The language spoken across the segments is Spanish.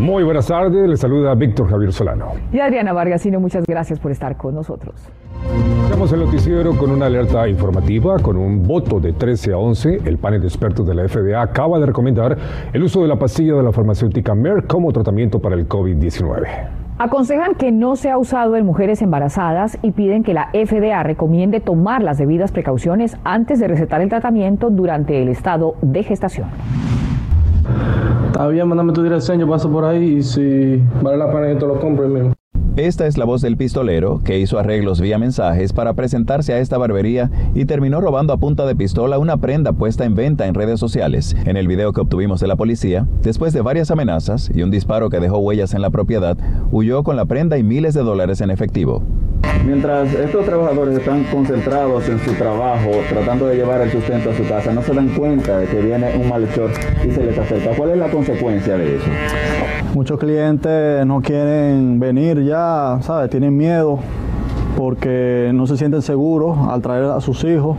Muy buenas tardes, les saluda Víctor Javier Solano. Y Adriana Vargasino, muchas gracias por estar con nosotros. Estamos el noticiero con una alerta informativa, con un voto de 13 a 11. El panel de expertos de la FDA acaba de recomendar el uso de la pastilla de la farmacéutica Merck como tratamiento para el COVID-19. Aconsejan que no sea usado en mujeres embarazadas y piden que la FDA recomiende tomar las debidas precauciones antes de recetar el tratamiento durante el estado de gestación. Está bien, mándame tu dirección, yo paso por ahí y si vale la pena yo te lo compro mismo. Esta es la voz del pistolero que hizo arreglos vía mensajes para presentarse a esta barbería y terminó robando a punta de pistola una prenda puesta en venta en redes sociales. En el video que obtuvimos de la policía, después de varias amenazas y un disparo que dejó huellas en la propiedad, huyó con la prenda y miles de dólares en efectivo. Mientras estos trabajadores están concentrados en su trabajo, tratando de llevar el sustento a su casa, no se dan cuenta de que viene un malhechor y se les acerca. ¿Cuál es la consecuencia de eso? Muchos clientes no quieren venir ya, ¿sabes? Tienen miedo porque no se sienten seguros al traer a sus hijos.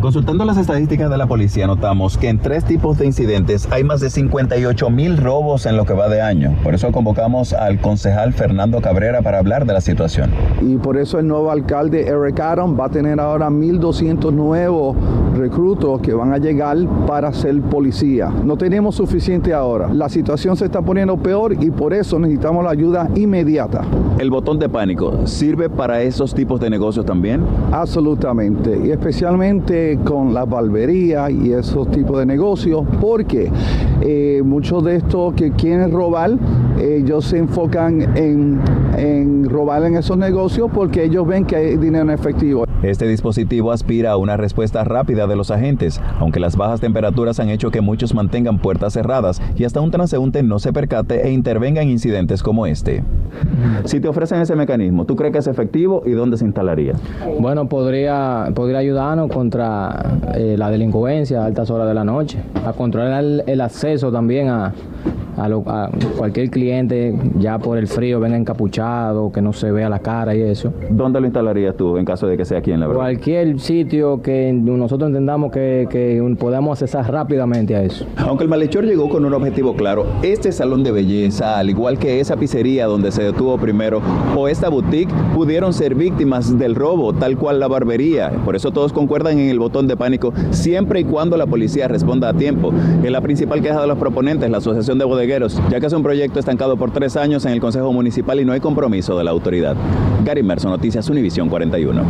Consultando las estadísticas de la policía, notamos que en tres tipos de incidentes hay más de 58 mil robos en lo que va de año. Por eso convocamos al concejal Fernando Cabrera para hablar de la situación. Y por eso el nuevo alcalde Eric Adam va a tener ahora 1.200 nuevos reclutos que van a llegar para ser policía. No tenemos suficiente ahora. La situación se está poniendo peor y por eso necesitamos la ayuda inmediata. ¿El botón de pánico sirve para esos tipos de negocios también? Absolutamente. Y especialmente con la barbería y esos tipos de negocios, porque eh, muchos de estos que quieren robar, ellos se enfocan en, en robar en esos negocios porque ellos ven que hay dinero en efectivo. Este dispositivo aspira a una respuesta rápida de los agentes, aunque las bajas temperaturas han hecho que muchos mantengan puertas cerradas y hasta un transeúnte no se percate e intervenga en incidentes como este. Si te ofrecen ese mecanismo, ¿tú crees que es efectivo y dónde se instalaría? Bueno, podría, podría ayudarnos contra eh, la delincuencia a altas horas de la noche, a controlar el, el acceso también a, a, lo, a, cualquier cliente ya por el frío venga encapuchado, que no se vea la cara y eso. ¿Dónde lo instalarías tú en caso de que sea aquí en la verdad? Cualquier sitio que nosotros entendamos que, que podamos accesar rápidamente a eso. Aunque el malhechor llegó con un objetivo claro, este salón de belleza, al igual que esa pizzería donde se detuvo primero, o esta boutique, pudieron ser víctimas del robo, tal cual la barbería. Por eso todos concuerdan en el botón de pánico, siempre y cuando la policía responda a tiempo. Es la principal queja de los proponentes, la Asociación de Bodegueros, ya que es un proyecto estancado por tres años en el Consejo Municipal y no hay compromiso de la autoridad. Gary Merson, Noticias Univisión 41.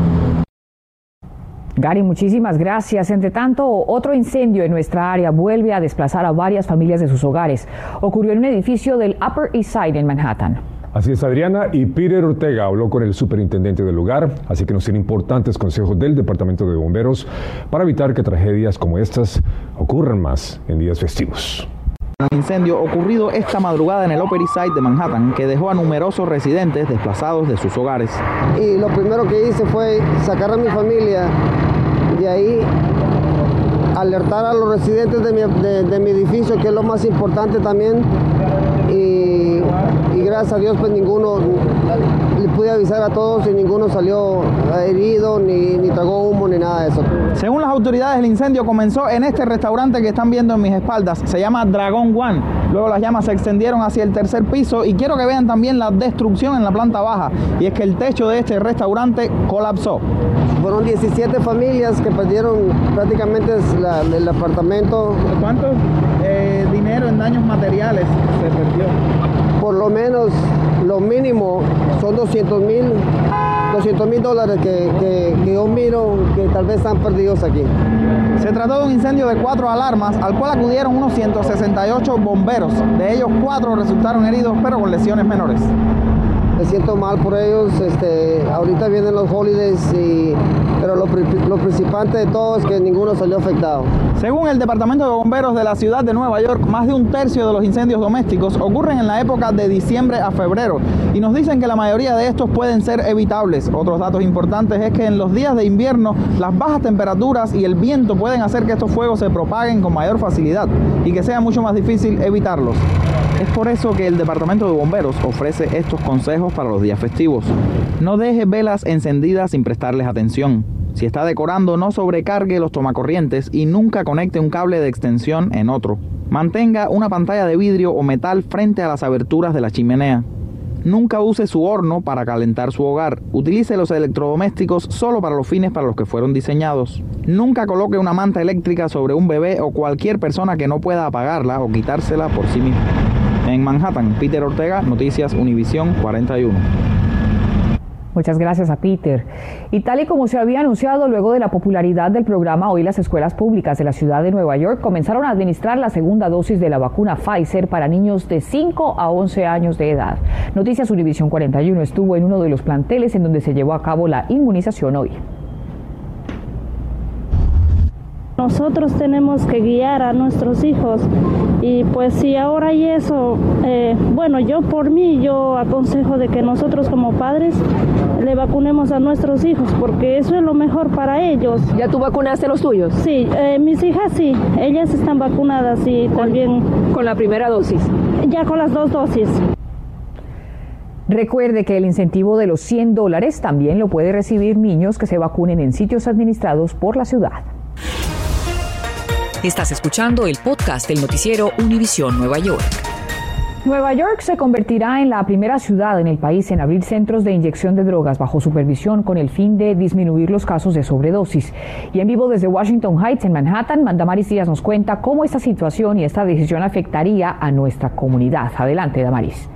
Gary, muchísimas gracias. Entre tanto, otro incendio en nuestra área vuelve a desplazar a varias familias de sus hogares. Ocurrió en un edificio del Upper East Side en Manhattan. Así es, Adriana. Y Peter Ortega habló con el superintendente del lugar, así que nos tiene importantes consejos del Departamento de Bomberos para evitar que tragedias como estas ocurran más en días festivos. Incendio ocurrido esta madrugada en el Upper East Side de Manhattan que dejó a numerosos residentes desplazados de sus hogares. Y lo primero que hice fue sacar a mi familia de ahí, alertar a los residentes de mi edificio, que es lo más importante también. Gracias a Dios, pues ninguno, le pude avisar a todos y ninguno salió herido, ni, ni tragó humo, ni nada de eso. Según las autoridades, el incendio comenzó en este restaurante que están viendo en mis espaldas. Se llama Dragon One. Luego las llamas se extendieron hacia el tercer piso y quiero que vean también la destrucción en la planta baja. Y es que el techo de este restaurante colapsó. Fueron 17 familias que perdieron prácticamente la, el apartamento. ¿Cuánto eh, dinero en daños materiales se perdió? Por lo menos, lo mínimo son 200 mil 200 mil dólares que, que, que, yo miro que tal vez están perdidos aquí. Se trató de un incendio de cuatro alarmas al cual acudieron unos 168 bomberos. De ellos cuatro resultaron heridos pero con lesiones menores. Me siento mal por ellos. Este, ahorita vienen los holidays, y, pero lo, lo principal de todo es que ninguno salió afectado. Según el Departamento de Bomberos de la ciudad de Nueva York, más de un tercio de los incendios domésticos ocurren en la época de diciembre a febrero y nos dicen que la mayoría de estos pueden ser evitables. Otros datos importantes es que en los días de invierno las bajas temperaturas y el viento pueden hacer que estos fuegos se propaguen con mayor facilidad y que sea mucho más difícil evitarlos. Por eso que el Departamento de Bomberos ofrece estos consejos para los días festivos. No deje velas encendidas sin prestarles atención. Si está decorando, no sobrecargue los tomacorrientes y nunca conecte un cable de extensión en otro. Mantenga una pantalla de vidrio o metal frente a las aberturas de la chimenea. Nunca use su horno para calentar su hogar. Utilice los electrodomésticos solo para los fines para los que fueron diseñados. Nunca coloque una manta eléctrica sobre un bebé o cualquier persona que no pueda apagarla o quitársela por sí mismo. En Manhattan, Peter Ortega, Noticias Univisión 41. Muchas gracias a Peter. Y tal y como se había anunciado luego de la popularidad del programa, hoy las escuelas públicas de la ciudad de Nueva York comenzaron a administrar la segunda dosis de la vacuna Pfizer para niños de 5 a 11 años de edad. Noticias Univisión 41 estuvo en uno de los planteles en donde se llevó a cabo la inmunización hoy. Nosotros tenemos que guiar a nuestros hijos y pues si ahora hay eso, eh, bueno, yo por mí, yo aconsejo de que nosotros como padres le vacunemos a nuestros hijos porque eso es lo mejor para ellos. ¿Ya tú vacunaste a los tuyos? Sí, eh, mis hijas sí, ellas están vacunadas y también... ¿Con la primera dosis? Ya con las dos dosis. Recuerde que el incentivo de los 100 dólares también lo puede recibir niños que se vacunen en sitios administrados por la ciudad. Estás escuchando el podcast del noticiero Univisión Nueva York. Nueva York se convertirá en la primera ciudad en el país en abrir centros de inyección de drogas bajo supervisión con el fin de disminuir los casos de sobredosis. Y en vivo desde Washington Heights, en Manhattan, Damaris Díaz nos cuenta cómo esta situación y esta decisión afectaría a nuestra comunidad. Adelante, Damaris.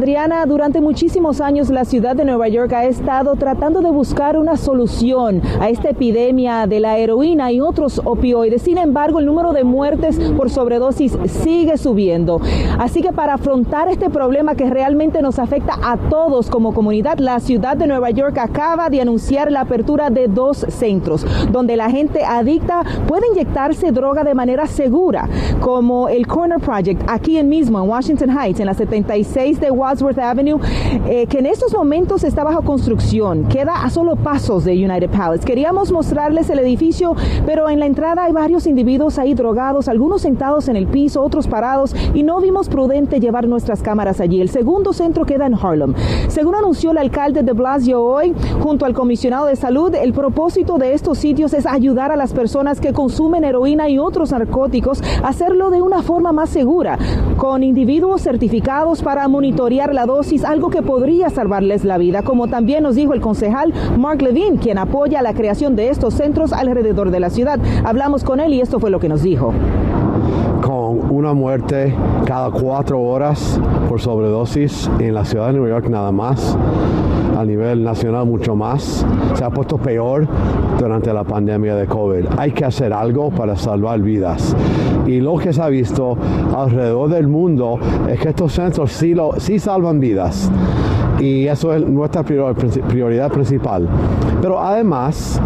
Adriana, durante muchísimos años la ciudad de Nueva York ha estado tratando de buscar una solución a esta epidemia de la heroína y otros opioides. Sin embargo, el número de muertes por sobredosis sigue subiendo. Así que para afrontar este problema que realmente nos afecta a todos como comunidad, la ciudad de Nueva York acaba de anunciar la apertura de dos centros donde la gente adicta puede inyectarse droga de manera segura, como el Corner Project aquí en mismo en Washington Heights, en la 76 de Wadsworth Avenue, eh, que en estos momentos está bajo construcción, queda a solo pasos de United Palace. Queríamos mostrarles el edificio, pero en la entrada hay varios individuos ahí drogados, algunos sentados en el piso, otros parados, y no vimos prudente llevar nuestras cámaras allí. El segundo centro queda en Harlem. Según anunció el alcalde de Blasio hoy, junto al comisionado de salud, el propósito de estos sitios es ayudar a las personas que consumen heroína y otros narcóticos a hacerlo de una forma más segura, con individuos certificados para monitorear la dosis, algo que podría salvarles la vida, como también nos dijo el concejal Mark Levine, quien apoya la creación de estos centros alrededor de la ciudad. Hablamos con él y esto fue lo que nos dijo una muerte cada cuatro horas por sobredosis en la ciudad de Nueva York nada más, a nivel nacional mucho más. Se ha puesto peor durante la pandemia de COVID. Hay que hacer algo para salvar vidas. Y lo que se ha visto alrededor del mundo es que estos centros sí, lo, sí salvan vidas. Y eso es nuestra prioridad principal. Pero además,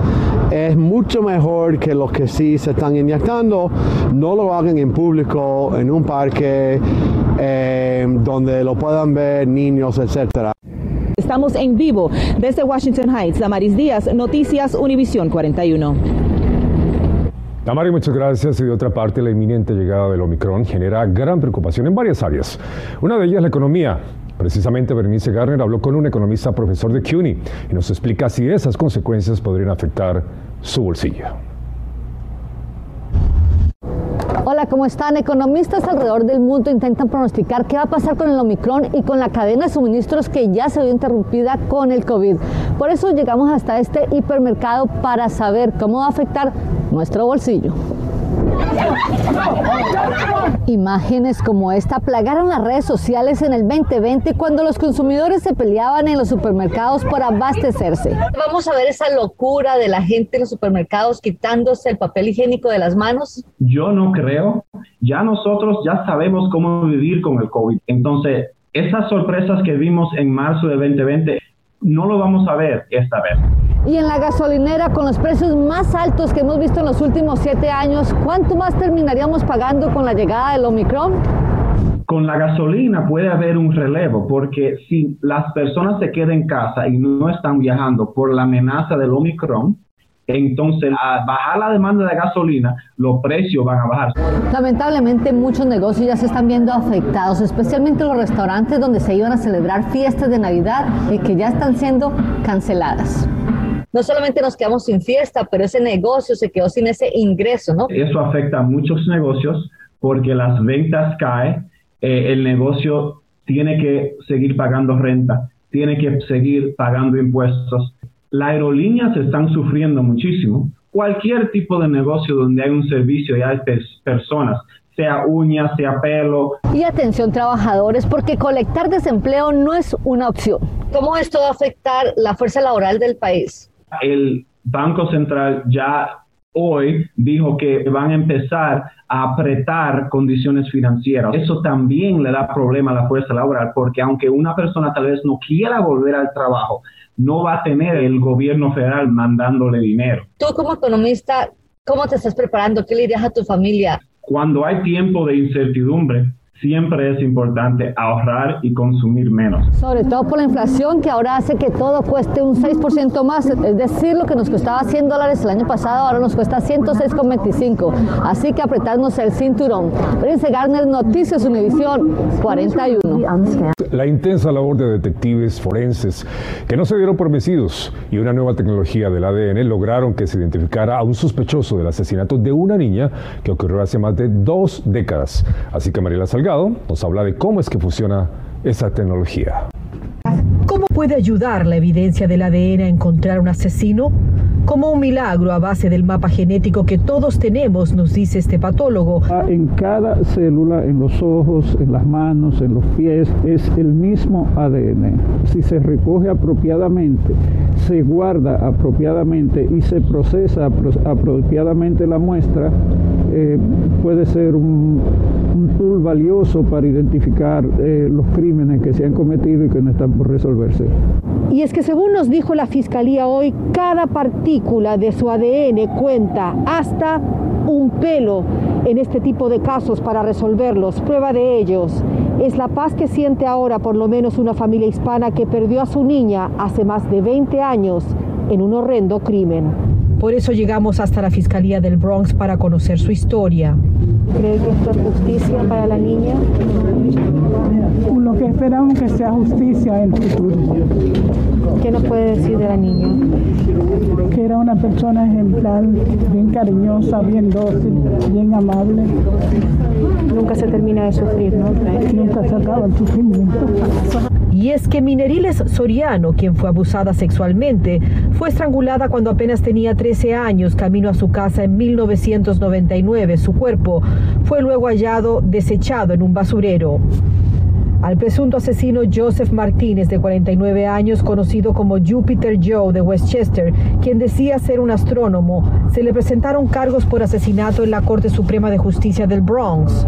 es mucho mejor que los que sí se están inyectando no lo hagan en público, en un parque, eh, donde lo puedan ver niños, etcétera. Estamos en vivo desde Washington Heights. Damaris Díaz, Noticias Univisión 41. Damaris, muchas gracias. Y de otra parte, la inminente llegada del Omicron genera gran preocupación en varias áreas. Una de ellas la economía. Precisamente Bernice Garner habló con un economista profesor de CUNY y nos explica si esas consecuencias podrían afectar su bolsillo. Hola, ¿cómo están? Economistas alrededor del mundo intentan pronosticar qué va a pasar con el Omicron y con la cadena de suministros que ya se vio interrumpida con el COVID. Por eso llegamos hasta este hipermercado para saber cómo va a afectar nuestro bolsillo. Imágenes como esta plagaron las redes sociales en el 2020 cuando los consumidores se peleaban en los supermercados por abastecerse. Vamos a ver esa locura de la gente en los supermercados quitándose el papel higiénico de las manos. Yo no creo. Ya nosotros ya sabemos cómo vivir con el COVID. Entonces, esas sorpresas que vimos en marzo de 2020 no lo vamos a ver esta vez. Y en la gasolinera, con los precios más altos que hemos visto en los últimos siete años, ¿cuánto más terminaríamos pagando con la llegada del Omicron? Con la gasolina puede haber un relevo, porque si las personas se quedan en casa y no están viajando por la amenaza del Omicron, entonces a bajar la demanda de gasolina, los precios van a bajar. Lamentablemente muchos negocios ya se están viendo afectados, especialmente los restaurantes donde se iban a celebrar fiestas de Navidad y que ya están siendo canceladas. No solamente nos quedamos sin fiesta, pero ese negocio se quedó sin ese ingreso, ¿no? Eso afecta a muchos negocios porque las ventas caen, eh, el negocio tiene que seguir pagando renta, tiene que seguir pagando impuestos. Las aerolíneas están sufriendo muchísimo. Cualquier tipo de negocio donde hay un servicio y hay personas, sea uñas, sea pelo. Y atención trabajadores, porque colectar desempleo no es una opción. ¿Cómo esto va a afectar la fuerza laboral del país? El Banco Central ya hoy dijo que van a empezar a apretar condiciones financieras. Eso también le da problema a la fuerza laboral porque aunque una persona tal vez no quiera volver al trabajo, no va a tener el gobierno federal mandándole dinero. Tú como economista, ¿cómo te estás preparando? ¿Qué le dirías a tu familia? Cuando hay tiempo de incertidumbre, siempre es importante ahorrar y consumir menos. Sobre todo por la inflación que ahora hace que todo cueste un 6% más, es decir, lo que nos costaba 100 dólares el año pasado ahora nos cuesta 106,25. Así que apretarnos el cinturón. Prince Garner, Noticias Univisión 41. La intensa labor de detectives forenses que no se dieron por vencidos y una nueva tecnología del ADN lograron que se identificara a un sospechoso del asesinato de una niña que ocurrió hace más de dos décadas. Así que Mariela Salgado nos habla de cómo es que funciona esa tecnología. ¿Cómo puede ayudar la evidencia del ADN a encontrar un asesino? Como un milagro a base del mapa genético que todos tenemos, nos dice este patólogo. Ah, en cada célula, en los ojos, en las manos, en los pies, es el mismo ADN. Si se recoge apropiadamente, se guarda apropiadamente y se procesa apropiadamente la muestra, eh, puede ser un, tool valioso para identificar eh, los crímenes que se han cometido y que no están por resolverse. Y es que según nos dijo la Fiscalía hoy, cada partícula de su ADN cuenta hasta un pelo en este tipo de casos para resolverlos. Prueba de ellos es la paz que siente ahora por lo menos una familia hispana que perdió a su niña hace más de 20 años en un horrendo crimen. Por eso llegamos hasta la Fiscalía del Bronx para conocer su historia. ¿Cree que esto es justicia para la niña? Lo que esperamos que sea justicia en el futuro. ¿Qué nos puede decir de la niña? Que era una persona ejemplar, bien cariñosa, bien dócil, bien amable. Nunca se termina de sufrir, ¿no? Nunca se acaba el sufrimiento. Y es que Mineriles Soriano, quien fue abusada sexualmente, fue estrangulada cuando apenas tenía 13 años, camino a su casa en 1999. Su cuerpo fue luego hallado desechado en un basurero. Al presunto asesino Joseph Martínez, de 49 años, conocido como Jupiter Joe de Westchester, quien decía ser un astrónomo, se le presentaron cargos por asesinato en la Corte Suprema de Justicia del Bronx.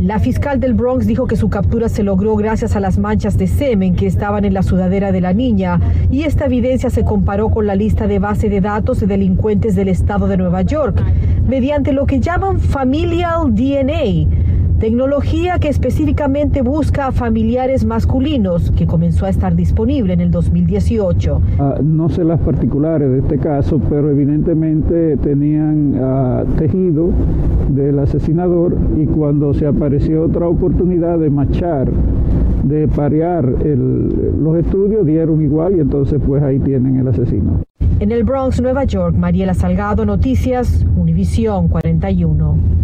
La fiscal del Bronx dijo que su captura se logró gracias a las manchas de semen que estaban en la sudadera de la niña y esta evidencia se comparó con la lista de base de datos de delincuentes del estado de Nueva York mediante lo que llaman familial DNA, tecnología que específicamente busca a familiares masculinos, que comenzó a estar disponible en el 2018. Ah, no sé las particulares de este caso, pero evidentemente tenían ah, tejido del asesinador y cuando se apareció otra oportunidad de machar, de parear los estudios, dieron igual y entonces pues ahí tienen el asesino. En el Bronx, Nueva York, Mariela Salgado, Noticias, Univisión 41.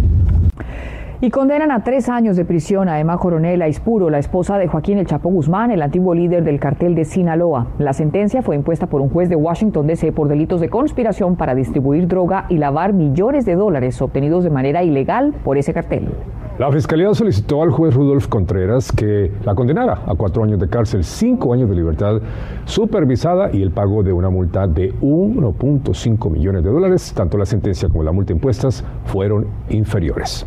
Y condenan a tres años de prisión a Emma Coronel Aispuro, la esposa de Joaquín El Chapo Guzmán, el antiguo líder del cartel de Sinaloa. La sentencia fue impuesta por un juez de Washington DC por delitos de conspiración para distribuir droga y lavar millones de dólares obtenidos de manera ilegal por ese cartel. La fiscalía solicitó al juez Rudolf Contreras que la condenara a cuatro años de cárcel, cinco años de libertad supervisada y el pago de una multa de 1.5 millones de dólares. Tanto la sentencia como la multa impuestas fueron inferiores.